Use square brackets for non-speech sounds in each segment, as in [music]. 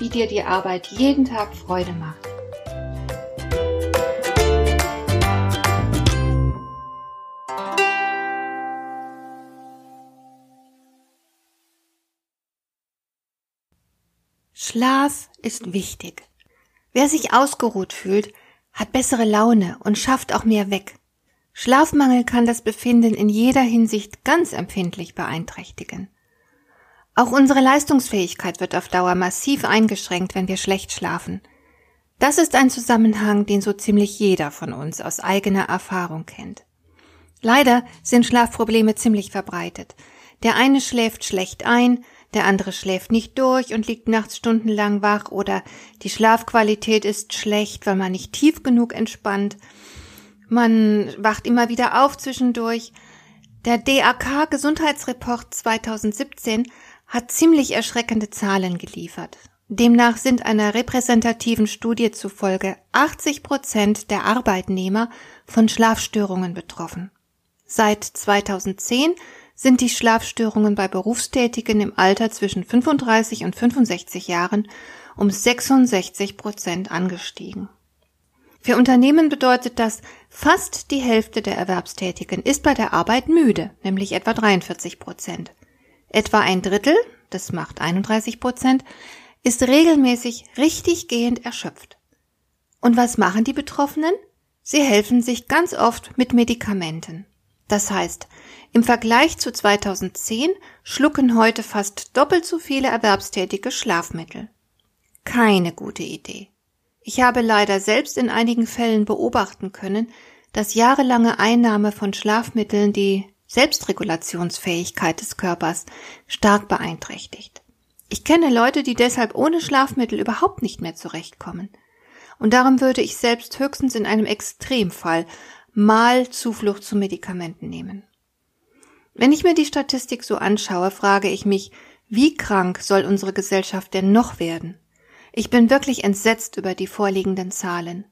wie dir die Arbeit jeden Tag Freude macht. Schlaf ist wichtig. Wer sich ausgeruht fühlt, hat bessere Laune und schafft auch mehr weg. Schlafmangel kann das Befinden in jeder Hinsicht ganz empfindlich beeinträchtigen. Auch unsere Leistungsfähigkeit wird auf Dauer massiv eingeschränkt, wenn wir schlecht schlafen. Das ist ein Zusammenhang, den so ziemlich jeder von uns aus eigener Erfahrung kennt. Leider sind Schlafprobleme ziemlich verbreitet. Der eine schläft schlecht ein, der andere schläft nicht durch und liegt nachts stundenlang wach oder die Schlafqualität ist schlecht, weil man nicht tief genug entspannt. Man wacht immer wieder auf zwischendurch. Der DAK Gesundheitsreport 2017 hat ziemlich erschreckende Zahlen geliefert. Demnach sind einer repräsentativen Studie zufolge 80 Prozent der Arbeitnehmer von Schlafstörungen betroffen. Seit 2010 sind die Schlafstörungen bei Berufstätigen im Alter zwischen 35 und 65 Jahren um 66 Prozent angestiegen. Für Unternehmen bedeutet das, fast die Hälfte der Erwerbstätigen ist bei der Arbeit müde, nämlich etwa 43 Prozent. Etwa ein Drittel, das macht 31 Prozent, ist regelmäßig richtig gehend erschöpft. Und was machen die Betroffenen? Sie helfen sich ganz oft mit Medikamenten. Das heißt, im Vergleich zu 2010 schlucken heute fast doppelt so viele Erwerbstätige Schlafmittel. Keine gute Idee. Ich habe leider selbst in einigen Fällen beobachten können, dass jahrelange Einnahme von Schlafmitteln die Selbstregulationsfähigkeit des Körpers stark beeinträchtigt. Ich kenne Leute, die deshalb ohne Schlafmittel überhaupt nicht mehr zurechtkommen. Und darum würde ich selbst höchstens in einem Extremfall mal Zuflucht zu Medikamenten nehmen. Wenn ich mir die Statistik so anschaue, frage ich mich, wie krank soll unsere Gesellschaft denn noch werden? Ich bin wirklich entsetzt über die vorliegenden Zahlen.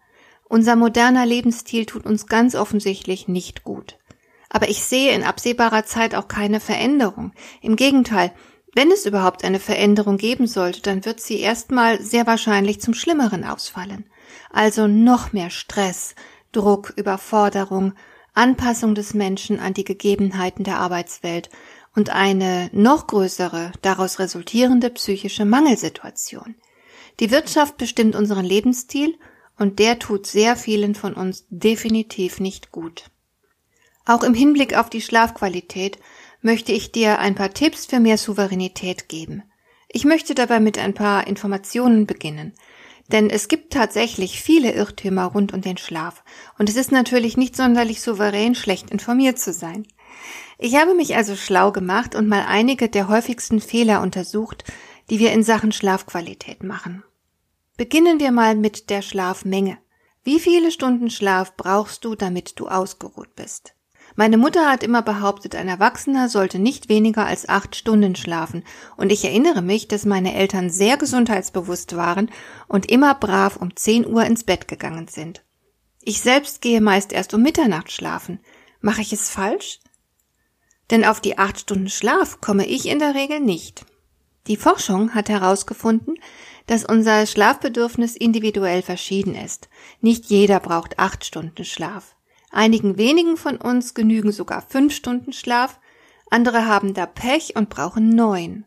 Unser moderner Lebensstil tut uns ganz offensichtlich nicht gut. Aber ich sehe in absehbarer Zeit auch keine Veränderung. Im Gegenteil, wenn es überhaupt eine Veränderung geben sollte, dann wird sie erstmal sehr wahrscheinlich zum Schlimmeren ausfallen. Also noch mehr Stress, Druck, Überforderung, Anpassung des Menschen an die Gegebenheiten der Arbeitswelt und eine noch größere daraus resultierende psychische Mangelsituation. Die Wirtschaft bestimmt unseren Lebensstil und der tut sehr vielen von uns definitiv nicht gut. Auch im Hinblick auf die Schlafqualität möchte ich dir ein paar Tipps für mehr Souveränität geben. Ich möchte dabei mit ein paar Informationen beginnen, denn es gibt tatsächlich viele Irrtümer rund um den Schlaf und es ist natürlich nicht sonderlich souverän, schlecht informiert zu sein. Ich habe mich also schlau gemacht und mal einige der häufigsten Fehler untersucht, die wir in Sachen Schlafqualität machen. Beginnen wir mal mit der Schlafmenge. Wie viele Stunden Schlaf brauchst du, damit du ausgeruht bist? Meine Mutter hat immer behauptet, ein Erwachsener sollte nicht weniger als acht Stunden schlafen, und ich erinnere mich, dass meine Eltern sehr gesundheitsbewusst waren und immer brav um zehn Uhr ins Bett gegangen sind. Ich selbst gehe meist erst um Mitternacht schlafen. Mache ich es falsch? Denn auf die acht Stunden Schlaf komme ich in der Regel nicht. Die Forschung hat herausgefunden, dass unser Schlafbedürfnis individuell verschieden ist. Nicht jeder braucht acht Stunden Schlaf. Einigen wenigen von uns genügen sogar fünf Stunden Schlaf, andere haben da Pech und brauchen neun.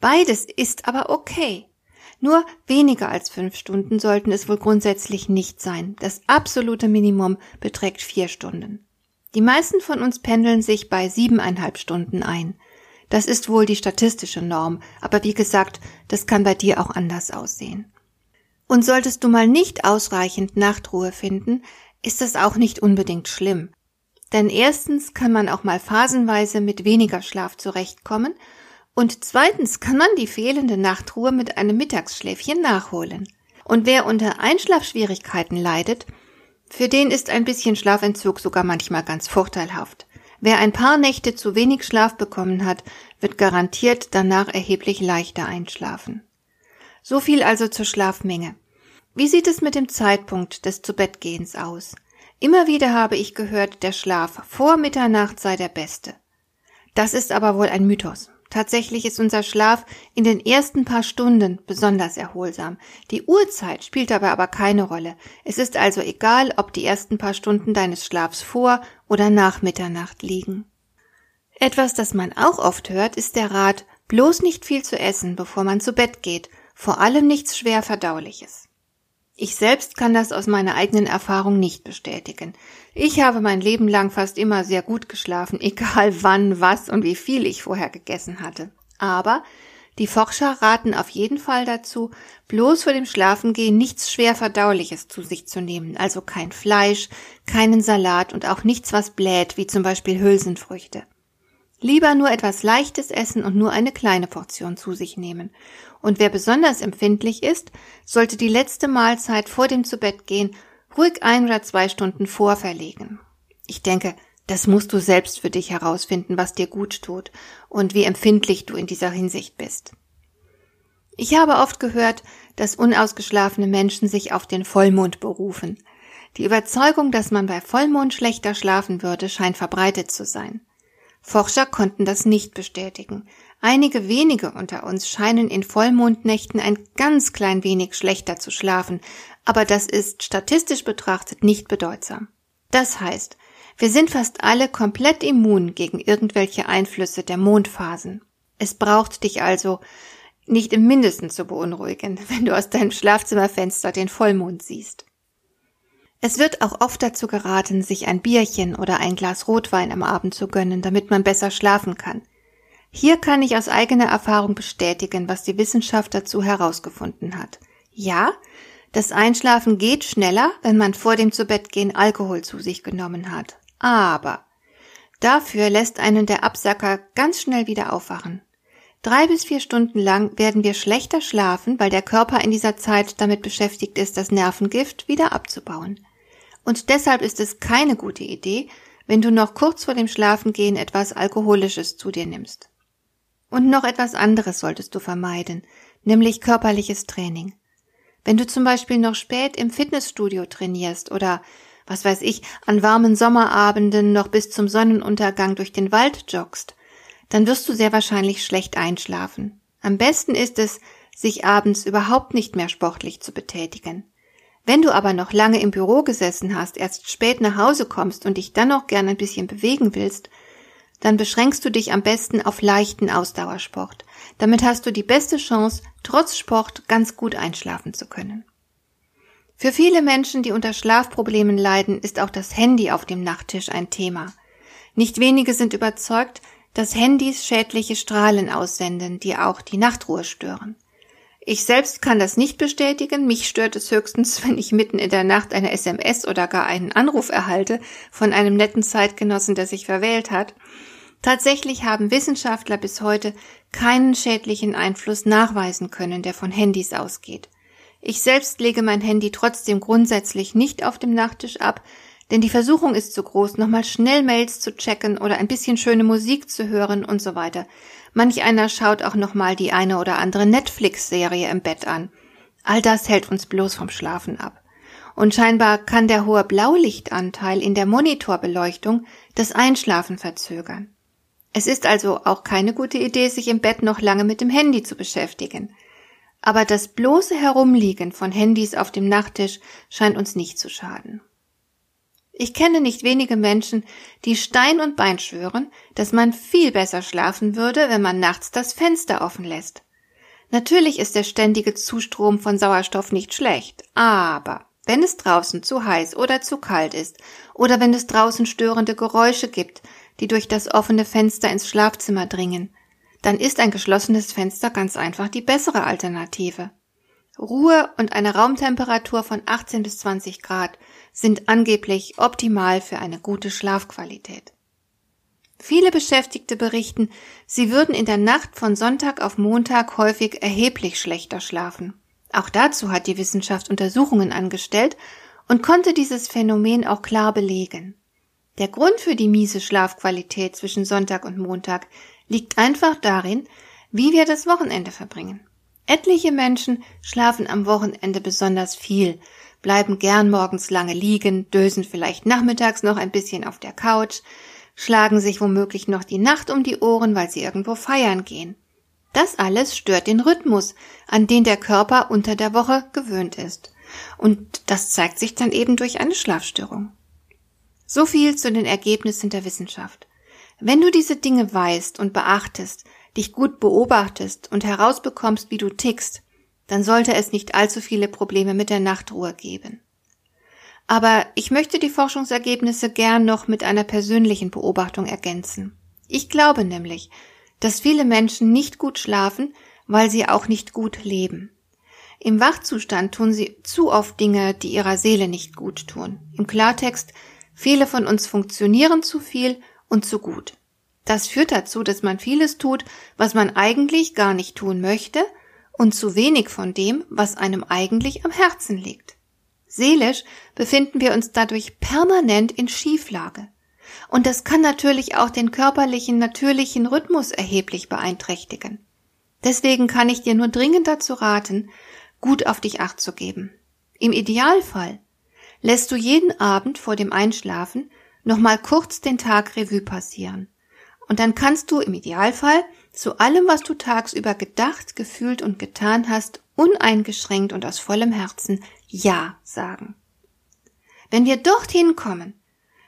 Beides ist aber okay. Nur weniger als fünf Stunden sollten es wohl grundsätzlich nicht sein. Das absolute Minimum beträgt vier Stunden. Die meisten von uns pendeln sich bei siebeneinhalb Stunden ein. Das ist wohl die statistische Norm, aber wie gesagt, das kann bei dir auch anders aussehen. Und solltest du mal nicht ausreichend Nachtruhe finden, ist das auch nicht unbedingt schlimm. Denn erstens kann man auch mal phasenweise mit weniger Schlaf zurechtkommen und zweitens kann man die fehlende Nachtruhe mit einem Mittagsschläfchen nachholen. Und wer unter Einschlafschwierigkeiten leidet, für den ist ein bisschen Schlafentzug sogar manchmal ganz vorteilhaft. Wer ein paar Nächte zu wenig Schlaf bekommen hat, wird garantiert danach erheblich leichter einschlafen. So viel also zur Schlafmenge. Wie sieht es mit dem Zeitpunkt des Zubettgehens aus? Immer wieder habe ich gehört, der Schlaf vor Mitternacht sei der beste. Das ist aber wohl ein Mythos. Tatsächlich ist unser Schlaf in den ersten paar Stunden besonders erholsam. Die Uhrzeit spielt dabei aber keine Rolle. Es ist also egal, ob die ersten paar Stunden deines Schlafs vor oder nach Mitternacht liegen. Etwas, das man auch oft hört, ist der Rat, bloß nicht viel zu essen, bevor man zu Bett geht, vor allem nichts schwer verdauliches. Ich selbst kann das aus meiner eigenen Erfahrung nicht bestätigen. Ich habe mein Leben lang fast immer sehr gut geschlafen, [laughs] egal wann, was und wie viel ich vorher gegessen hatte. Aber die Forscher raten auf jeden Fall dazu, bloß vor dem Schlafengehen nichts schwer verdauliches zu sich zu nehmen, also kein Fleisch, keinen Salat und auch nichts, was bläht, wie zum Beispiel Hülsenfrüchte. Lieber nur etwas Leichtes essen und nur eine kleine Portion zu sich nehmen. Und wer besonders empfindlich ist, sollte die letzte Mahlzeit vor dem Zubettgehen ruhig ein oder zwei Stunden vorverlegen. Ich denke, das musst du selbst für dich herausfinden, was dir gut tut und wie empfindlich du in dieser Hinsicht bist. Ich habe oft gehört, dass unausgeschlafene Menschen sich auf den Vollmond berufen. Die Überzeugung, dass man bei Vollmond schlechter schlafen würde, scheint verbreitet zu sein. Forscher konnten das nicht bestätigen. Einige wenige unter uns scheinen in Vollmondnächten ein ganz klein wenig schlechter zu schlafen, aber das ist statistisch betrachtet nicht bedeutsam. Das heißt, wir sind fast alle komplett immun gegen irgendwelche Einflüsse der Mondphasen. Es braucht dich also nicht im mindesten zu beunruhigen, [laughs] wenn du aus deinem Schlafzimmerfenster den Vollmond siehst. Es wird auch oft dazu geraten, sich ein Bierchen oder ein Glas Rotwein am Abend zu gönnen, damit man besser schlafen kann. Hier kann ich aus eigener Erfahrung bestätigen, was die Wissenschaft dazu herausgefunden hat. Ja, das Einschlafen geht schneller, wenn man vor dem Zubettgehen Alkohol zu sich genommen hat. Aber dafür lässt einen der Absacker ganz schnell wieder aufwachen. Drei bis vier Stunden lang werden wir schlechter schlafen, weil der Körper in dieser Zeit damit beschäftigt ist, das Nervengift wieder abzubauen. Und deshalb ist es keine gute Idee, wenn du noch kurz vor dem Schlafengehen etwas Alkoholisches zu dir nimmst. Und noch etwas anderes solltest du vermeiden, nämlich körperliches Training. Wenn du zum Beispiel noch spät im Fitnessstudio trainierst oder, was weiß ich, an warmen Sommerabenden noch bis zum Sonnenuntergang durch den Wald joggst, dann wirst du sehr wahrscheinlich schlecht einschlafen. Am besten ist es, sich abends überhaupt nicht mehr sportlich zu betätigen. Wenn du aber noch lange im Büro gesessen hast, erst spät nach Hause kommst und dich dann noch gern ein bisschen bewegen willst, dann beschränkst du dich am besten auf leichten Ausdauersport. Damit hast du die beste Chance, trotz Sport ganz gut einschlafen zu können. Für viele Menschen, die unter Schlafproblemen leiden, ist auch das Handy auf dem Nachttisch ein Thema. Nicht wenige sind überzeugt, dass Handys schädliche Strahlen aussenden, die auch die Nachtruhe stören. Ich selbst kann das nicht bestätigen, mich stört es höchstens, [laughs] wenn ich mitten in der Nacht eine SMS oder gar einen Anruf erhalte von einem netten Zeitgenossen, der sich verwählt hat. Tatsächlich haben Wissenschaftler bis heute keinen schädlichen Einfluss nachweisen können, der von Handys ausgeht. Ich selbst lege mein Handy trotzdem grundsätzlich nicht auf dem Nachttisch ab, denn die Versuchung ist zu groß, nochmal schnell Mails zu checken oder ein bisschen schöne Musik zu hören und so weiter. Manch einer schaut auch nochmal die eine oder andere Netflix-Serie im Bett an. All das hält uns bloß vom Schlafen ab. Und scheinbar kann der hohe Blaulichtanteil in der Monitorbeleuchtung das Einschlafen verzögern. Es ist also auch keine gute Idee, sich im Bett noch lange mit dem Handy zu beschäftigen. Aber das bloße Herumliegen von Handys auf dem Nachttisch scheint uns nicht zu schaden. Ich kenne nicht wenige Menschen, die Stein und Bein schwören, dass man viel besser schlafen würde, wenn man nachts das Fenster offen lässt. Natürlich ist der ständige Zustrom von Sauerstoff nicht schlecht, aber wenn es draußen zu heiß oder zu kalt ist, oder wenn es draußen störende Geräusche gibt, die durch das offene Fenster ins Schlafzimmer dringen, dann ist ein geschlossenes Fenster ganz einfach die bessere Alternative. Ruhe und eine Raumtemperatur von 18 bis 20 Grad sind angeblich optimal für eine gute Schlafqualität. Viele Beschäftigte berichten, sie würden in der Nacht von Sonntag auf Montag häufig erheblich schlechter schlafen. Auch dazu hat die Wissenschaft Untersuchungen angestellt und konnte dieses Phänomen auch klar belegen. Der Grund für die miese Schlafqualität zwischen Sonntag und Montag liegt einfach darin, wie wir das Wochenende verbringen. Etliche Menschen schlafen am Wochenende besonders viel, bleiben gern morgens lange liegen, dösen vielleicht nachmittags noch ein bisschen auf der Couch, schlagen sich womöglich noch die Nacht um die Ohren, weil sie irgendwo feiern gehen. Das alles stört den Rhythmus, an den der Körper unter der Woche gewöhnt ist. Und das zeigt sich dann eben durch eine Schlafstörung. So viel zu den Ergebnissen der Wissenschaft. Wenn du diese Dinge weißt und beachtest, dich gut beobachtest und herausbekommst, wie du tickst, dann sollte es nicht allzu viele Probleme mit der Nachtruhe geben. Aber ich möchte die Forschungsergebnisse gern noch mit einer persönlichen Beobachtung ergänzen. Ich glaube nämlich, dass viele Menschen nicht gut schlafen, weil sie auch nicht gut leben. Im Wachzustand tun sie zu oft Dinge, die ihrer Seele nicht gut tun. Im Klartext, viele von uns funktionieren zu viel und zu gut. Das führt dazu, dass man vieles tut, was man eigentlich gar nicht tun möchte und zu wenig von dem, was einem eigentlich am Herzen liegt. Seelisch befinden wir uns dadurch permanent in Schieflage. Und das kann natürlich auch den körperlichen, natürlichen Rhythmus erheblich beeinträchtigen. Deswegen kann ich dir nur dringend dazu raten, gut auf dich acht zu geben. Im Idealfall lässt du jeden Abend vor dem Einschlafen nochmal kurz den Tag Revue passieren und dann kannst du im Idealfall zu allem, was du tagsüber gedacht, gefühlt und getan hast, uneingeschränkt und aus vollem Herzen Ja sagen. Wenn wir dorthin kommen,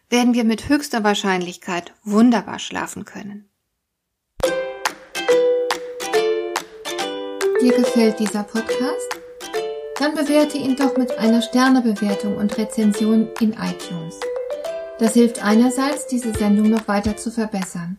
werden wir mit höchster Wahrscheinlichkeit wunderbar schlafen können. Dir gefällt dieser Podcast? Dann bewerte ihn doch mit einer Sternebewertung und Rezension in iTunes. Das hilft einerseits, diese Sendung noch weiter zu verbessern